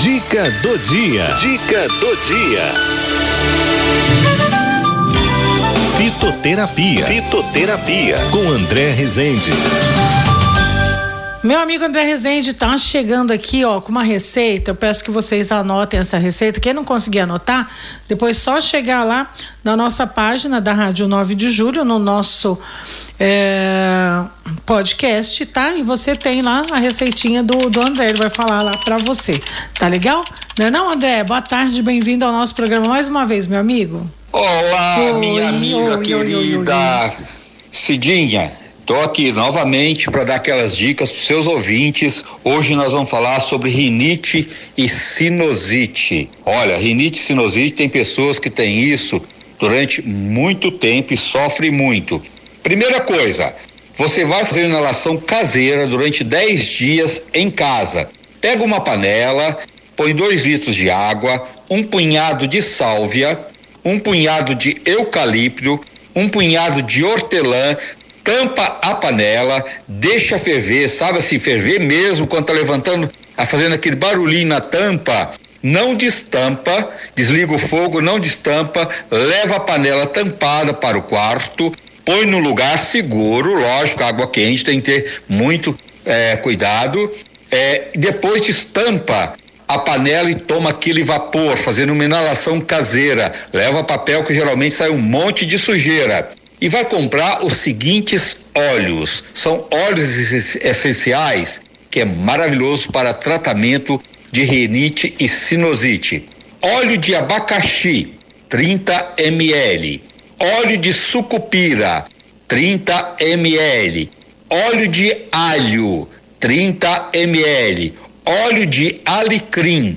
Dica do dia. Dica do dia. Fitoterapia. Fitoterapia. Com André Rezende. Meu amigo André Rezende está chegando aqui, ó, com uma receita. Eu peço que vocês anotem essa receita. Quem não conseguir anotar, depois só chegar lá na nossa página da Rádio 9 de Julho, no nosso é, podcast, tá? E você tem lá a receitinha do, do André. Ele vai falar lá para você. Tá legal? Não é não, André? Boa tarde, bem-vindo ao nosso programa mais uma vez, meu amigo. Olá, oi, minha amiga oi, querida oi, Cidinha. Estou aqui novamente para dar aquelas dicas para seus ouvintes. Hoje nós vamos falar sobre rinite e sinusite. Olha, rinite e sinusite tem pessoas que têm isso durante muito tempo e sofrem muito. Primeira coisa, você vai fazer inalação caseira durante 10 dias em casa. Pega uma panela, põe 2 litros de água, um punhado de sálvia, um punhado de eucalipto, um punhado de hortelã, tampa a panela, deixa ferver, sabe assim, ferver mesmo quando tá levantando, tá fazendo aquele barulhinho na tampa, não destampa, desliga o fogo, não destampa, leva a panela tampada para o quarto, põe no lugar seguro, lógico, água quente, tem que ter muito é, cuidado, é, depois destampa a panela e toma aquele vapor, fazendo uma inalação caseira, leva papel que geralmente sai um monte de sujeira e vai comprar os seguintes óleos. São óleos essenciais que é maravilhoso para tratamento de rinite e sinusite. Óleo de abacaxi, 30 ml. Óleo de sucupira, 30 ml. Óleo de alho, 30 ml. Óleo de alecrim,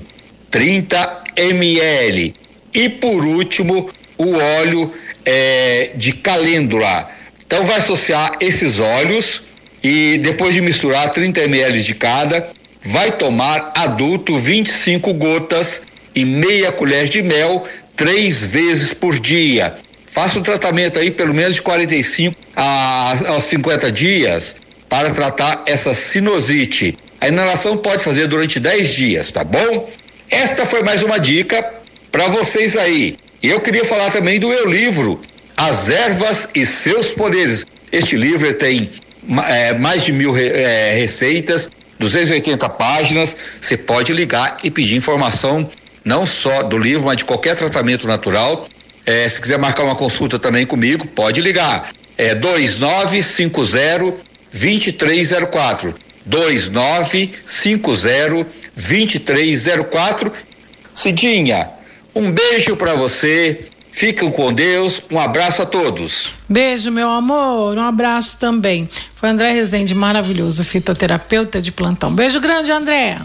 30 ml. E por último, o óleo é, de calêndula. Então vai associar esses óleos e depois de misturar 30 ml de cada, vai tomar adulto 25 gotas e meia colher de mel três vezes por dia. Faça o tratamento aí pelo menos de 45 a, aos 50 dias para tratar essa sinusite. A inalação pode fazer durante 10 dias, tá bom? Esta foi mais uma dica para vocês aí. E eu queria falar também do meu livro, As Ervas e Seus Poderes. Este livro tem é, mais de mil é, receitas, 280 páginas. Você pode ligar e pedir informação não só do livro, mas de qualquer tratamento natural. É, se quiser marcar uma consulta também comigo, pode ligar. É 2950 2304. 2950 2304. Cidinha, um beijo para você. Fiquem com Deus. Um abraço a todos. Beijo, meu amor. Um abraço também. Foi André Rezende, maravilhoso, fitoterapeuta de plantão. Beijo grande, André.